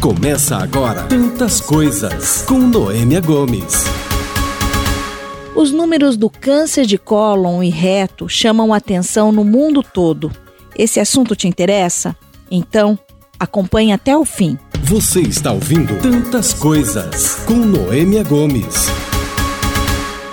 Começa agora Tantas Coisas com Noêmia Gomes. Os números do câncer de cólon e reto chamam atenção no mundo todo. Esse assunto te interessa? Então, acompanhe até o fim. Você está ouvindo Tantas Coisas com Noêmia Gomes.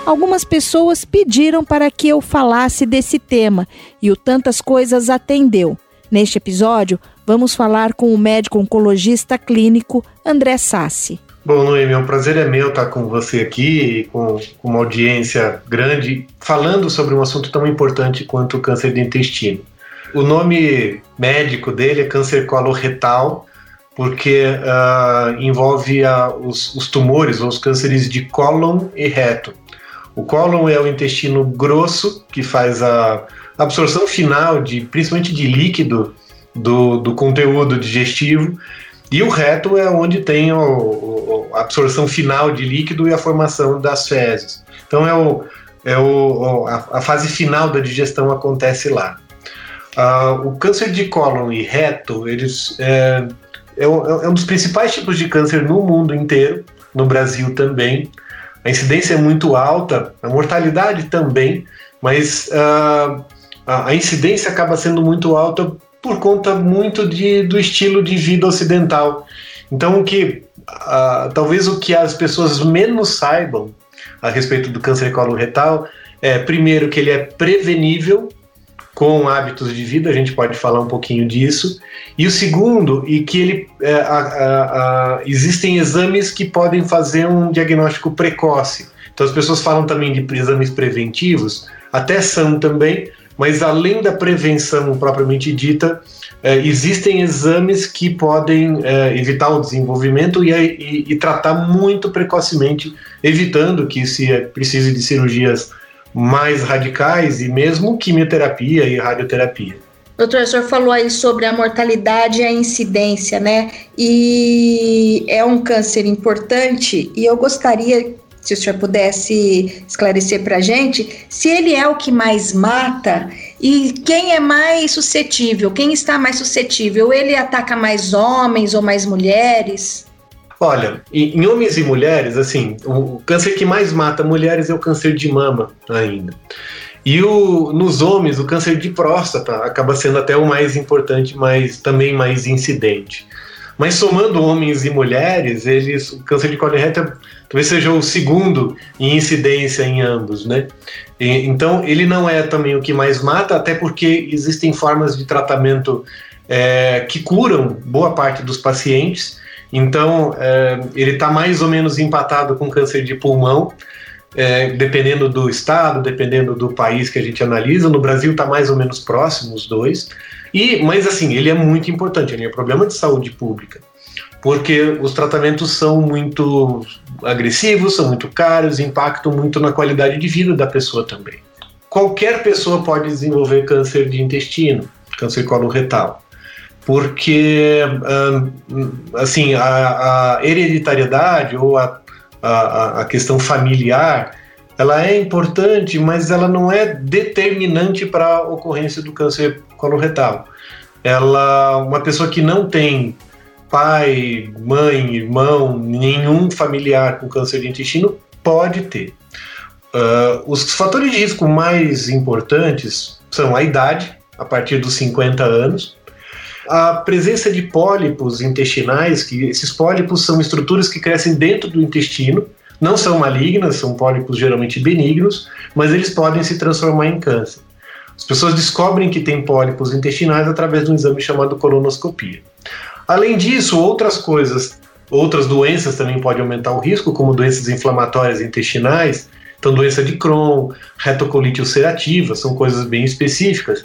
Algumas pessoas pediram para que eu falasse desse tema e o Tantas Coisas atendeu. Neste episódio, vamos falar com o médico oncologista clínico André Sassi. Bom, Noemi, é um prazer é meu estar com você aqui, com, com uma audiência grande, falando sobre um assunto tão importante quanto o câncer de intestino. O nome médico dele é câncer coloretal, porque uh, envolve uh, os, os, tumores ou os cânceres de cólon e reto. O cólon é o intestino grosso, que faz a absorção final, de, principalmente de líquido, do, do conteúdo digestivo, e o reto é onde tem a absorção final de líquido e a formação das fezes. Então é, o, é o, a, a fase final da digestão acontece lá. Uh, o câncer de cólon e reto, eles é, é, é, um dos principais tipos de câncer no mundo inteiro, no Brasil também. A incidência é muito alta, a mortalidade também, mas uh, a incidência acaba sendo muito alta por conta muito de, do estilo de vida ocidental. Então, o que uh, talvez o que as pessoas menos saibam a respeito do câncer coloretal é, primeiro, que ele é prevenível com hábitos de vida, a gente pode falar um pouquinho disso. E o segundo, e que ele é, a, a, a, existem exames que podem fazer um diagnóstico precoce. Então as pessoas falam também de exames preventivos, até são também, mas além da prevenção propriamente dita, é, existem exames que podem é, evitar o desenvolvimento e, e, e, tratar muito precocemente, evitando que se precise de cirurgias mais radicais e mesmo quimioterapia e radioterapia. Doutor, o senhor falou aí sobre a mortalidade e a incidência, né? E é um câncer importante e eu gostaria se o senhor pudesse esclarecer para a gente, se ele é o que mais mata e quem é mais suscetível, quem está mais suscetível, ele ataca mais homens ou mais mulheres? Olha, em homens e mulheres, assim, o câncer que mais mata mulheres é o câncer de mama ainda. E o, nos homens, o câncer de próstata acaba sendo até o mais importante, mas também mais incidente. Mas somando homens e mulheres, eles, o câncer de colo reta talvez seja o segundo em incidência em ambos, né? E, então, ele não é também o que mais mata, até porque existem formas de tratamento é, que curam boa parte dos pacientes. Então, é, ele está mais ou menos empatado com câncer de pulmão, é, dependendo do estado, dependendo do país que a gente analisa. No Brasil está mais ou menos próximo os dois. E, mas assim, ele é muito importante, ele é um problema de saúde pública, porque os tratamentos são muito agressivos, são muito caros, impactam muito na qualidade de vida da pessoa também. Qualquer pessoa pode desenvolver câncer de intestino, câncer coloretal, porque assim a, a hereditariedade ou a, a, a questão familiar ela é importante, mas ela não é determinante para a ocorrência do câncer coloretal. Ela, uma pessoa que não tem pai, mãe, irmão, nenhum familiar com câncer de intestino pode ter. Uh, os fatores de risco mais importantes são a idade, a partir dos 50 anos, a presença de pólipos intestinais, que esses pólipos são estruturas que crescem dentro do intestino não são malignas, são pólipos geralmente benignos, mas eles podem se transformar em câncer. As pessoas descobrem que têm pólipos intestinais através de um exame chamado colonoscopia. Além disso, outras coisas, outras doenças também podem aumentar o risco, como doenças inflamatórias intestinais, então doença de Crohn, retocolite ulcerativa, são coisas bem específicas.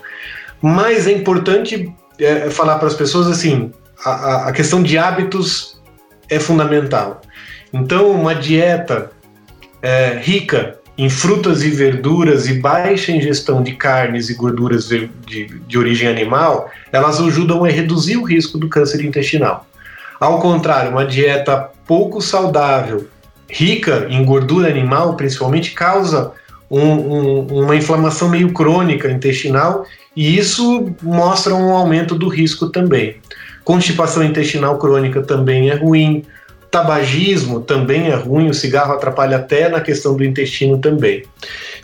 Mas é importante é, falar para as pessoas assim, a, a questão de hábitos é fundamental. Então, uma dieta é, rica em frutas e verduras e baixa ingestão de carnes e gorduras de, de, origem animal, elas ajudam a reduzir o risco do câncer intestinal. Ao contrário, uma dieta pouco saudável, rica em gordura animal, principalmente, causa um, um, uma inflamação meio crônica intestinal e isso mostra um aumento do risco também. Constipação intestinal crônica também é ruim. Tabagismo também é ruim, o cigarro atrapalha até na questão do intestino também.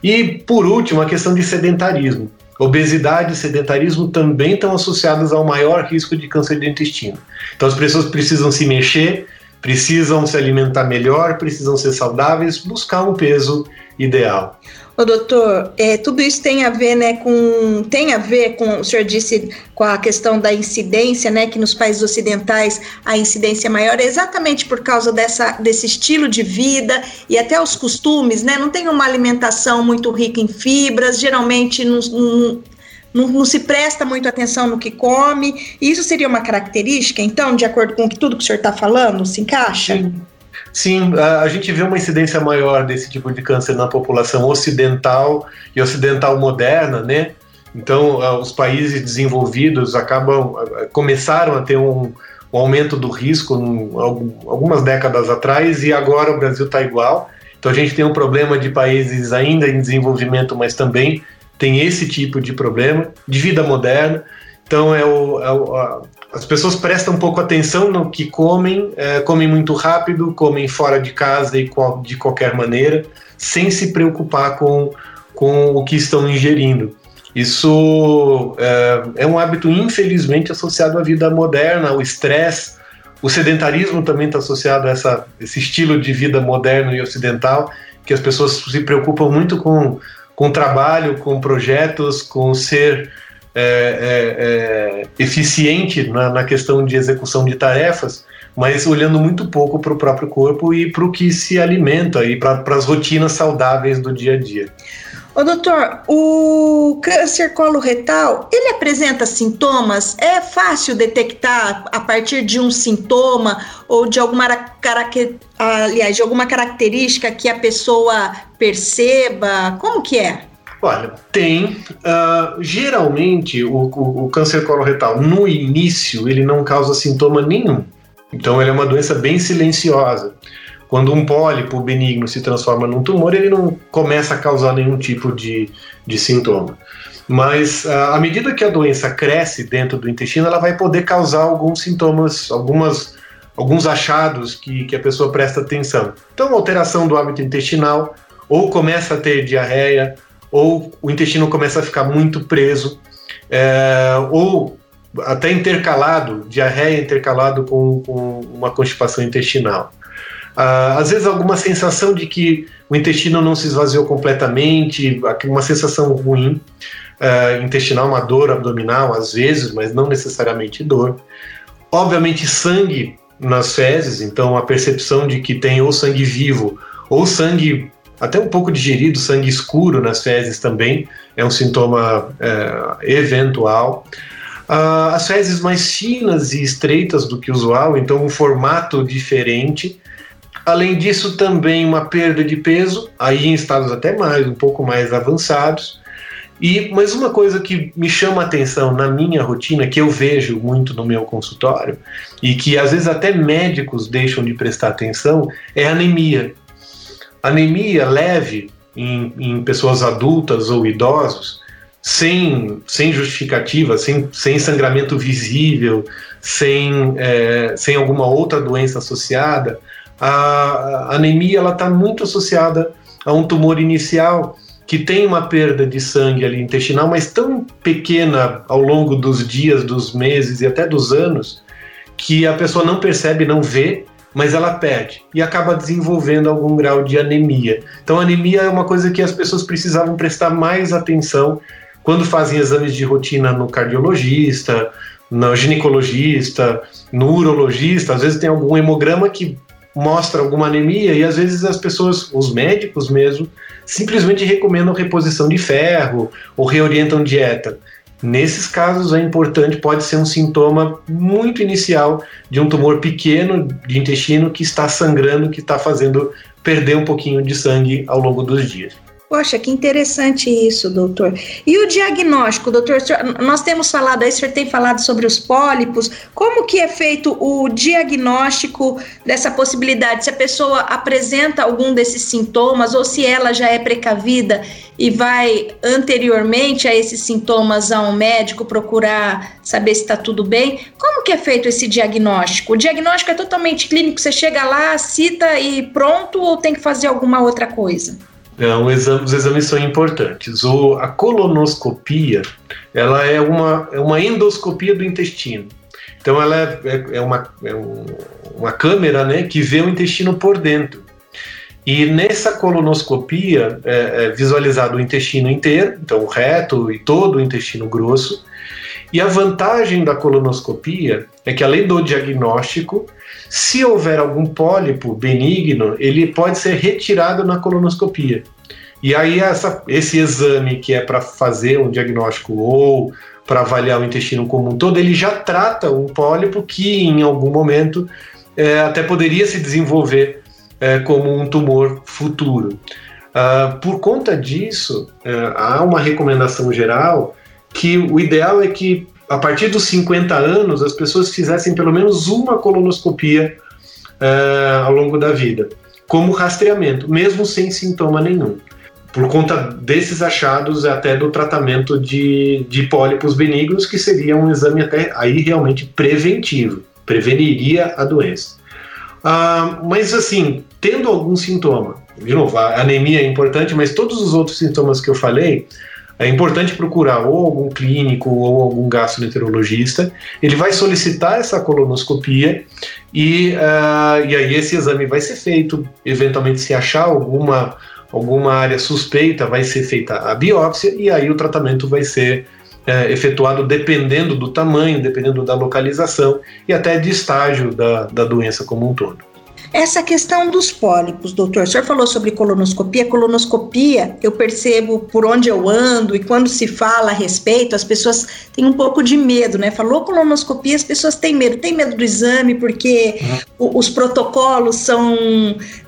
E, por último, a questão de sedentarismo. Obesidade e sedentarismo também estão associados ao maior risco de câncer de intestino. Então, as pessoas precisam se mexer, precisam se alimentar melhor, precisam ser saudáveis, buscar um peso ideal. Ô, doutor, é, tudo isso tem a ver, né, com tem a ver com o senhor disse com a questão da incidência, né, que nos países ocidentais a incidência é maior, exatamente por causa dessa desse estilo de vida e até os costumes, né? Não tem uma alimentação muito rica em fibras, geralmente não, não, não, não se presta muito atenção no que come. Isso seria uma característica, então, de acordo com tudo que o senhor está falando, se encaixa? Sim. Sim, a, gente vê uma incidência maior desse tipo de câncer na população ocidental e ocidental moderna, né? Então, os países desenvolvidos acabam começaram a ter um, um aumento do risco um, algumas décadas atrás e agora o Brasil está igual. Então, a gente tem um problema de países ainda em desenvolvimento, mas também tem esse tipo de problema de vida moderna. Então, é o, é o a, as pessoas prestam pouco atenção no que comem, é, comem muito rápido, comem fora de casa e de qualquer maneira, sem se preocupar com, com o que estão ingerindo. Isso é, é um hábito, infelizmente, associado à vida moderna, ao estresse. O sedentarismo também está associado a essa, esse estilo de vida moderno e ocidental, que as pessoas se preocupam muito com, com trabalho, com projetos, com ser é, é, é, eficiente na, na, questão de execução de tarefas, mas olhando muito pouco para o próprio corpo e para o que se alimenta e para as rotinas saudáveis do dia a dia. Ô, doutor, o câncer coloretal, ele apresenta sintomas? É fácil detectar a partir de um sintoma ou de alguma, aliás, de alguma característica que a pessoa perceba? Como que é? Olha, tem. Uh, geralmente, o, o, o, câncer coloretal, no início, ele não causa sintoma nenhum. Então, ele é uma doença bem silenciosa. Quando um pólipo benigno se transforma num tumor, ele não começa a causar nenhum tipo de, de sintoma. Mas uh, à medida que a doença cresce dentro do intestino, ela vai poder causar alguns sintomas, algumas, alguns achados que, que a pessoa presta atenção. Então, alteração do hábito intestinal, ou começa a ter diarreia, ou o intestino começa a ficar muito preso, é, ou até intercalado, diarreia intercalado com, com uma constipação intestinal. Ah, às vezes alguma sensação de que o intestino não se esvaziou completamente, uma sensação ruim, uh, intestinal, uma dor abdominal às vezes, mas não necessariamente dor. Obviamente sangue nas fezes, então a percepção de que tem ou sangue vivo ou sangue até um pouco digerido, sangue escuro nas fezes também, é um sintoma é, eventual. Uh, as fezes mais finas e estreitas do que o usual, então um formato diferente. Além disso, também uma perda de peso, aí em estados até mais, um pouco mais avançados. E mas uma coisa que me chama a atenção na minha rotina, que eu vejo muito no meu consultório, e que às vezes até médicos deixam de prestar atenção, é anemia anemia leve em, em pessoas adultas ou idosos, sem, sem justificativa, sem, sem sangramento visível, sem, é, sem alguma outra doença associada, a, anemia está muito associada a um tumor inicial que tem uma perda de sangue ali intestinal, mas tão pequena ao longo dos dias, dos meses e até dos anos, que a pessoa não percebe, não vê, mas ela perde e acaba desenvolvendo algum grau de anemia. Então, anemia é uma coisa que as pessoas precisavam prestar mais atenção quando fazem exames de rotina no cardiologista, no ginecologista, no urologista. Às vezes tem algum hemograma que mostra alguma anemia e às vezes as pessoas, os médicos mesmo, simplesmente recomendam reposição de ferro ou reorientam dieta. Nesses casos, é importante, pode ser um sintoma muito inicial de um tumor pequeno de intestino que está sangrando, que está fazendo perder um pouquinho de sangue ao longo dos dias. Poxa, que interessante isso, doutor. E o diagnóstico, doutor? Nós temos falado aí, o senhor tem falado sobre os pólipos. Como que é feito o diagnóstico dessa possibilidade? Se a pessoa apresenta algum desses sintomas ou se ela já é precavida e vai anteriormente a esses sintomas a um médico procurar saber se está tudo bem. Como que é feito esse diagnóstico? O diagnóstico é totalmente clínico, você chega lá, cita e pronto ou tem que fazer alguma outra coisa? Exame, os exames são importantes. O, a colonoscopia, ela é uma, é uma endoscopia do intestino. Então ela é, é, é uma, é um, uma câmera né, que vê o intestino por dentro. E nessa colonoscopia é, é visualizado o intestino inteiro, então o reto e todo o intestino grosso. E a vantagem da colonoscopia é que além do diagnóstico, se houver algum pólipo benigno, ele pode ser retirado na colonoscopia. E aí essa, esse exame que é para fazer um diagnóstico ou para avaliar o intestino como um todo, ele já trata um pólipo que em algum momento é, até poderia se desenvolver é, como um tumor futuro. Uh, por conta disso, uh, há uma recomendação geral que o ideal é que a partir dos 50 anos, as pessoas fizessem pelo menos uma colonoscopia uh, ao longo da vida, como rastreamento, mesmo sem sintoma nenhum. Por conta desses achados, até do tratamento de, de pólipos benignos, que seria um exame até aí realmente preventivo, preveniria a doença. Uh, mas assim, tendo algum sintoma, de novo, a anemia é importante, mas todos os outros sintomas que eu falei, é importante procurar ou algum clínico ou algum gastroenterologista. Ele vai solicitar essa colonoscopia e, uh, e aí esse exame vai ser feito. Eventualmente, se achar alguma, alguma área suspeita, vai ser feita a biópsia e aí o tratamento vai ser uh, efetuado dependendo do tamanho, dependendo da localização e até de estágio da, da doença como um todo. Essa questão dos pólipos, doutor, o senhor falou sobre colonoscopia. Colonoscopia, eu percebo por onde eu ando e quando se fala a respeito, as pessoas têm um pouco de medo, né? Falou colonoscopia, as pessoas têm medo. Tem medo do exame porque uhum. os protocolos são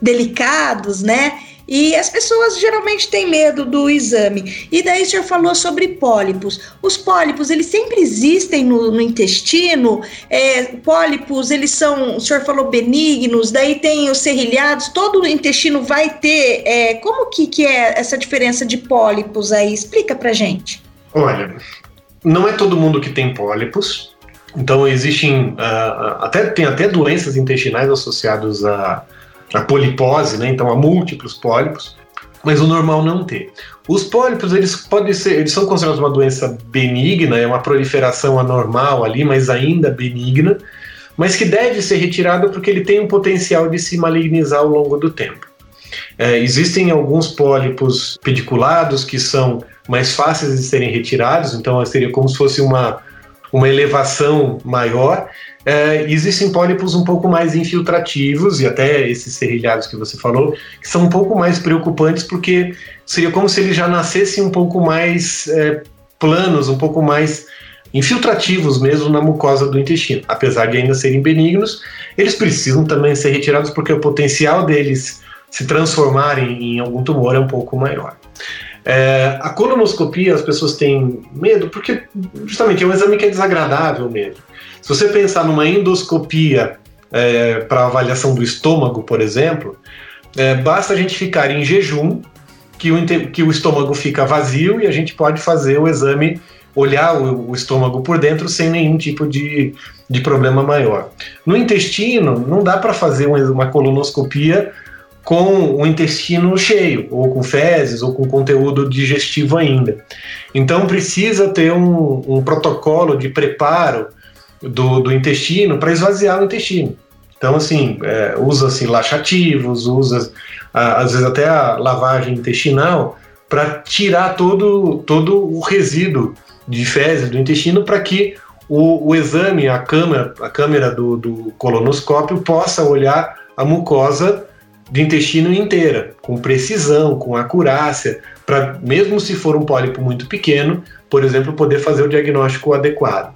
delicados, né? E as pessoas geralmente têm medo do exame. E daí o senhor falou sobre pólipos. Os pólipos, eles sempre existem no, no intestino. É, pólipos, eles são, o senhor falou benignos, daí tem os serrilhados, todo o intestino vai ter. É, como que, que é essa diferença de pólipos aí? Explica pra gente. Olha, não é todo mundo que tem pólipos. Então existem uh, até tem até doenças intestinais associadas a a polipose, né? Então há múltiplos pólipos, mas o normal não ter. Os pólipos eles podem ser, eles são considerados uma doença benigna, é uma proliferação anormal ali, mas ainda benigna, mas que deve ser retirada porque ele tem um potencial de se malignizar ao longo do tempo. É, existem alguns pólipos pediculados que são mais fáceis de serem retirados, então seria como se fosse uma, uma elevação maior, é, existem pólipos um pouco mais infiltrativos, e até esses serrilhados que você falou, que são um pouco mais preocupantes, porque seria como se eles já nascessem um pouco mais é, planos, um pouco mais infiltrativos mesmo na mucosa do intestino. Apesar de ainda serem benignos, eles precisam também ser retirados porque o potencial deles se transformarem em algum tumor é um pouco maior. É, a colonoscopia, as pessoas têm medo porque justamente é um exame que é desagradável mesmo. Se você pensar numa endoscopia é, para avaliação do estômago, por exemplo, é, basta a gente ficar em jejum, que o, que o estômago fica vazio e a gente pode fazer o exame, olhar o, o estômago por dentro sem nenhum tipo de, de problema maior. No intestino, não dá para fazer uma colonoscopia com o intestino cheio, ou com fezes, ou com conteúdo digestivo ainda. Então precisa ter um, um protocolo de preparo do, do intestino para esvaziar o intestino. Então, assim, é, usa assim, laxativos, usa às vezes até a lavagem intestinal para tirar todo, todo o resíduo de fezes do intestino para que o, o, exame, a câmera, a câmera do, do colonoscópio possa olhar a mucosa do intestino inteira, com precisão, com acurácia, para mesmo se for um pólipo muito pequeno, por exemplo, poder fazer o diagnóstico adequado.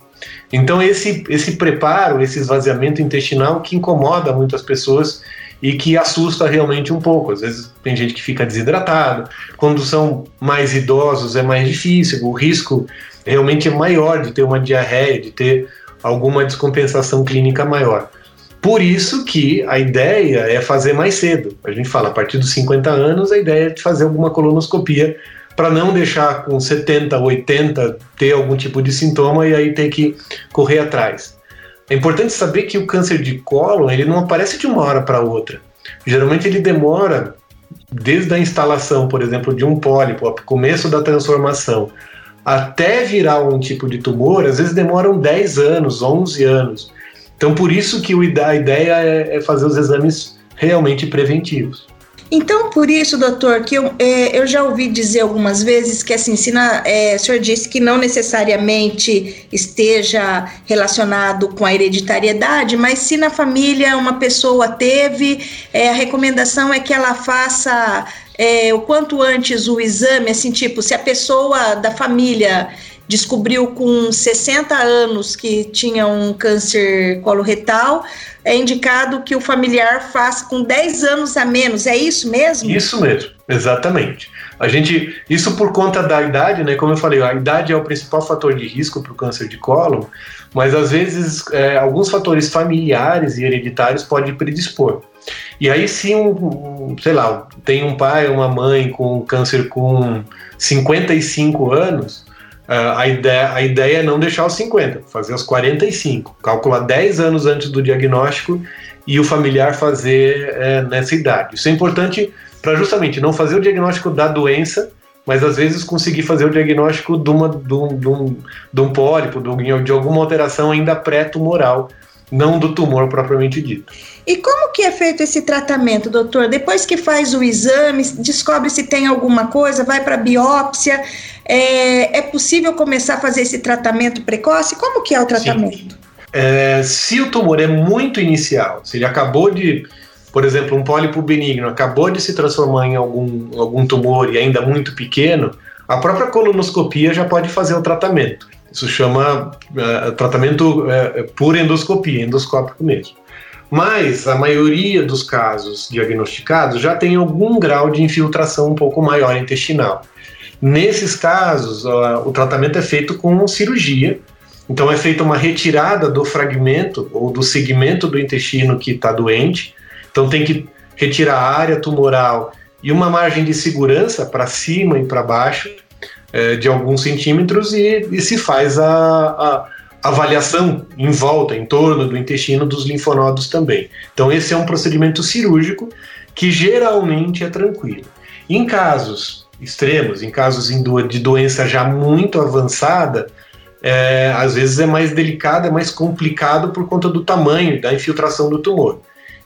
Então esse esse preparo, esse esvaziamento intestinal que incomoda muitas pessoas e que assusta realmente um pouco. Às vezes tem gente que fica desidratado, quando são mais idosos é mais difícil, o risco realmente é maior de ter uma diarreia, de ter alguma descompensação clínica maior. Por isso que a ideia é fazer mais cedo. A gente fala, a partir dos 50 anos, a ideia é de fazer alguma colonoscopia para não deixar com 70, 80 ter algum tipo de sintoma e aí ter que correr atrás. É importante saber que o câncer de cólon ele não aparece de uma hora para outra. Geralmente ele demora desde a instalação, por exemplo, de um pólipo, o começo da transformação, até virar um tipo de tumor, às vezes demoram 10 anos, 11 anos. Então, por isso que a ideia é, é fazer os exames realmente preventivos. Então, por isso, doutor, que eu, é, eu já ouvi dizer algumas vezes que, assim, se na, é, o senhor disse que não necessariamente esteja relacionado com a hereditariedade, mas se na família uma pessoa teve, é, a recomendação é que ela faça é, o quanto antes o exame, assim, tipo, se a pessoa da família descobriu com 60 anos que tinha um câncer coloretal, é indicado que o familiar faça com 10 anos a menos. É isso mesmo? Isso mesmo, exatamente. A gente, isso por conta da idade, né? Como eu falei, a idade é o principal fator de risco para o câncer de colo, mas às vezes é, alguns fatores familiares e hereditários podem predispor. E aí, se um, sei lá, tem um pai ou uma mãe com câncer com 55 anos, Uh, a, ideia, a ideia é não deixar os 50, fazer os 45, calcular 10 anos antes do diagnóstico e o familiar fazer é, nessa idade. Isso é importante para justamente não fazer o diagnóstico da doença, mas às vezes conseguir fazer o diagnóstico de, uma, de, um, de, um, de um pólipo, de, de alguma alteração ainda pré-tumoral, não do tumor propriamente dito. E como que é feito esse tratamento, doutor? Depois que faz o exame, descobre se tem alguma coisa, vai para biópsia, é, é, possível começar a fazer esse tratamento precoce? Como que é o tratamento? É, se o tumor é muito inicial, se ele acabou de, por exemplo, um pólipo benigno acabou de se transformar em algum, algum tumor e ainda muito pequeno, a própria colonoscopia já pode fazer o tratamento. Isso chama uh, tratamento uh, por endoscopia, endoscópico mesmo. Mas a maioria dos casos diagnosticados já tem algum grau de infiltração um pouco maior intestinal. Nesses casos, o tratamento é feito com cirurgia. Então é feita uma retirada do fragmento ou do segmento do intestino que está doente. Então tem que retirar a área tumoral e uma margem de segurança para cima e para baixo é, de alguns centímetros e, e se faz a, a, avaliação em volta, em torno do intestino dos linfonodos também. Então esse é um procedimento cirúrgico que geralmente é tranquilo. Em casos extremos, em casos de doença já muito avançada, é, às vezes é mais delicado, é mais complicado por conta do tamanho da infiltração do tumor.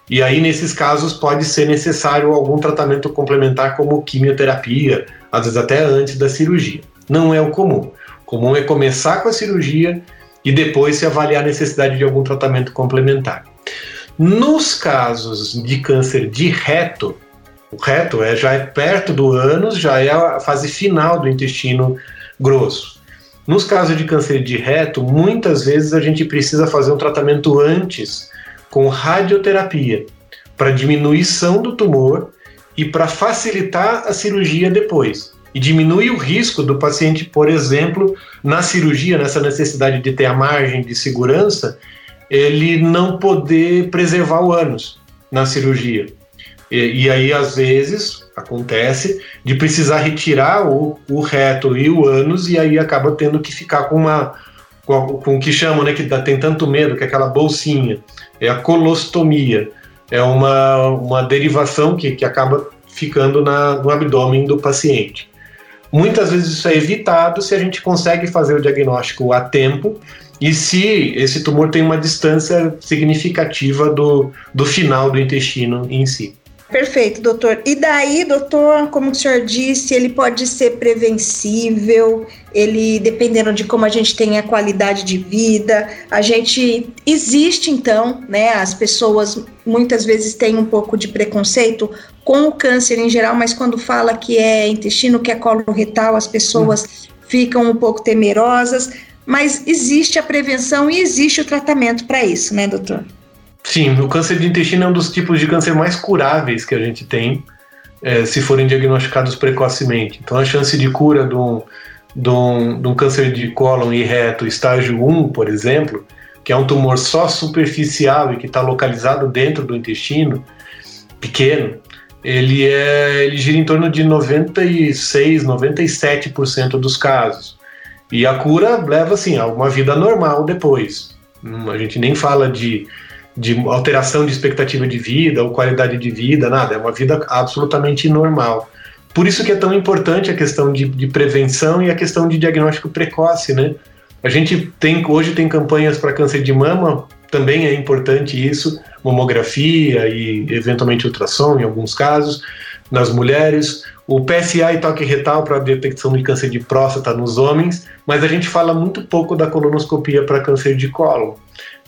E aí, nesses casos, pode ser necessário algum tratamento complementar, como quimioterapia, às vezes até antes da cirurgia. Não é o comum. O comum é começar com a cirurgia e depois se avaliar a necessidade de algum tratamento complementar. Nos casos de câncer de reto, o reto é, já é perto do ânus, já é a fase final do intestino grosso. Nos casos de câncer de reto, muitas vezes a gente precisa fazer um tratamento antes com radioterapia para diminuição do tumor e para facilitar a cirurgia depois. E diminui o risco do paciente, por exemplo, na cirurgia, nessa necessidade de ter a margem de segurança, ele não poder preservar o ânus na cirurgia. E, e, aí, às vezes, acontece de precisar retirar o, o reto e o ânus, e aí acaba tendo que ficar com uma. Com, com o que chamam, né, que dá, tem tanto medo, que é aquela bolsinha. É a colostomia. É uma, uma derivação que, que acaba ficando na, no abdômen do paciente. Muitas vezes isso é evitado se a gente consegue fazer o diagnóstico a tempo e se esse tumor tem uma distância significativa do, do final do intestino em si. Perfeito, doutor. E daí, doutor, como o senhor disse, ele pode ser prevencível, ele, dependendo de como a gente tem a qualidade de vida, a gente existe então, né? As pessoas muitas vezes têm um pouco de preconceito com o câncer em geral, mas quando fala que é intestino, que é colo retal, as pessoas ficam um pouco temerosas. Mas existe a prevenção e existe o tratamento para isso, né, doutor? Sim, o câncer de intestino é um dos tipos de câncer mais curáveis que a gente tem, é, se forem diagnosticados precocemente. Então, a chance de cura de um, de um, de um câncer de cólon e reto estágio 1, por exemplo, que é um tumor só superficial e que está localizado dentro do intestino, pequeno, ele, é, ele gira em torno de 96, 97% dos casos. E a cura leva assim a uma vida normal depois. Hum, a gente nem fala de, de alteração de expectativa de vida ou qualidade de vida, nada. É uma vida absolutamente normal. Por isso que é tão importante a questão de, de prevenção e a questão de diagnóstico precoce, né? A gente tem hoje tem campanhas para câncer de mama, também é importante isso, mamografia e eventualmente ultrassom em alguns casos nas mulheres, o PSA e toque retal para detecção de câncer de próstata nos homens, mas a gente fala muito pouco da colonoscopia para câncer de colo.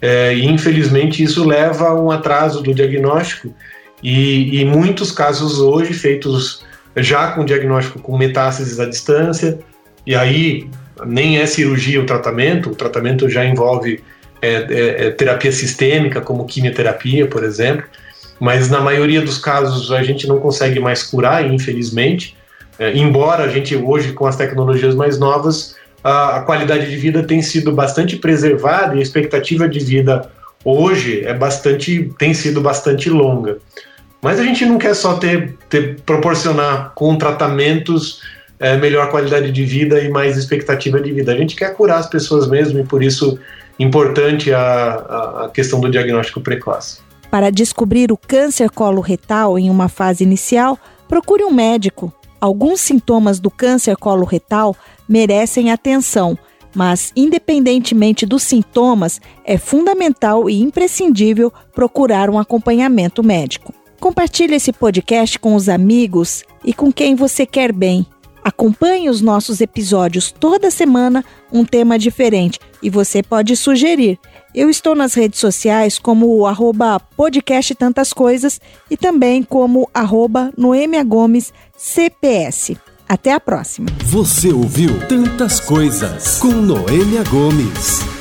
É, e infelizmente isso leva a um atraso do diagnóstico e, e muitos casos hoje feitos já com diagnóstico com metástases à distância, e aí nem é cirurgia o tratamento, o tratamento já envolve é, é, é, terapia sistêmica, como quimioterapia, por exemplo, mas na maioria dos casos a gente não consegue mais curar, infelizmente. É, embora a gente hoje, com as tecnologias mais novas, a, a, qualidade de vida tem sido bastante preservada e a expectativa de vida hoje é bastante, tem sido bastante longa. Mas a gente não quer só ter, ter proporcionar com tratamentos é, melhor qualidade de vida e mais expectativa de vida. A gente quer curar as pessoas mesmo e por isso importante a, a questão do diagnóstico precoce. Para descobrir o câncer coloretal em uma fase inicial, procure um médico. Alguns sintomas do câncer coloretal merecem atenção, mas independentemente dos sintomas, é fundamental e imprescindível procurar um acompanhamento médico. Compartilhe esse podcast com os amigos e com quem você quer bem. Acompanhe os nossos episódios toda semana, um tema diferente, e você pode sugerir. Eu estou nas redes sociais como o arroba podcast Tantas Coisas e também como arroba Noemia Gomes CPS. Até a próxima. Você ouviu Tantas Coisas com Noêmia Gomes.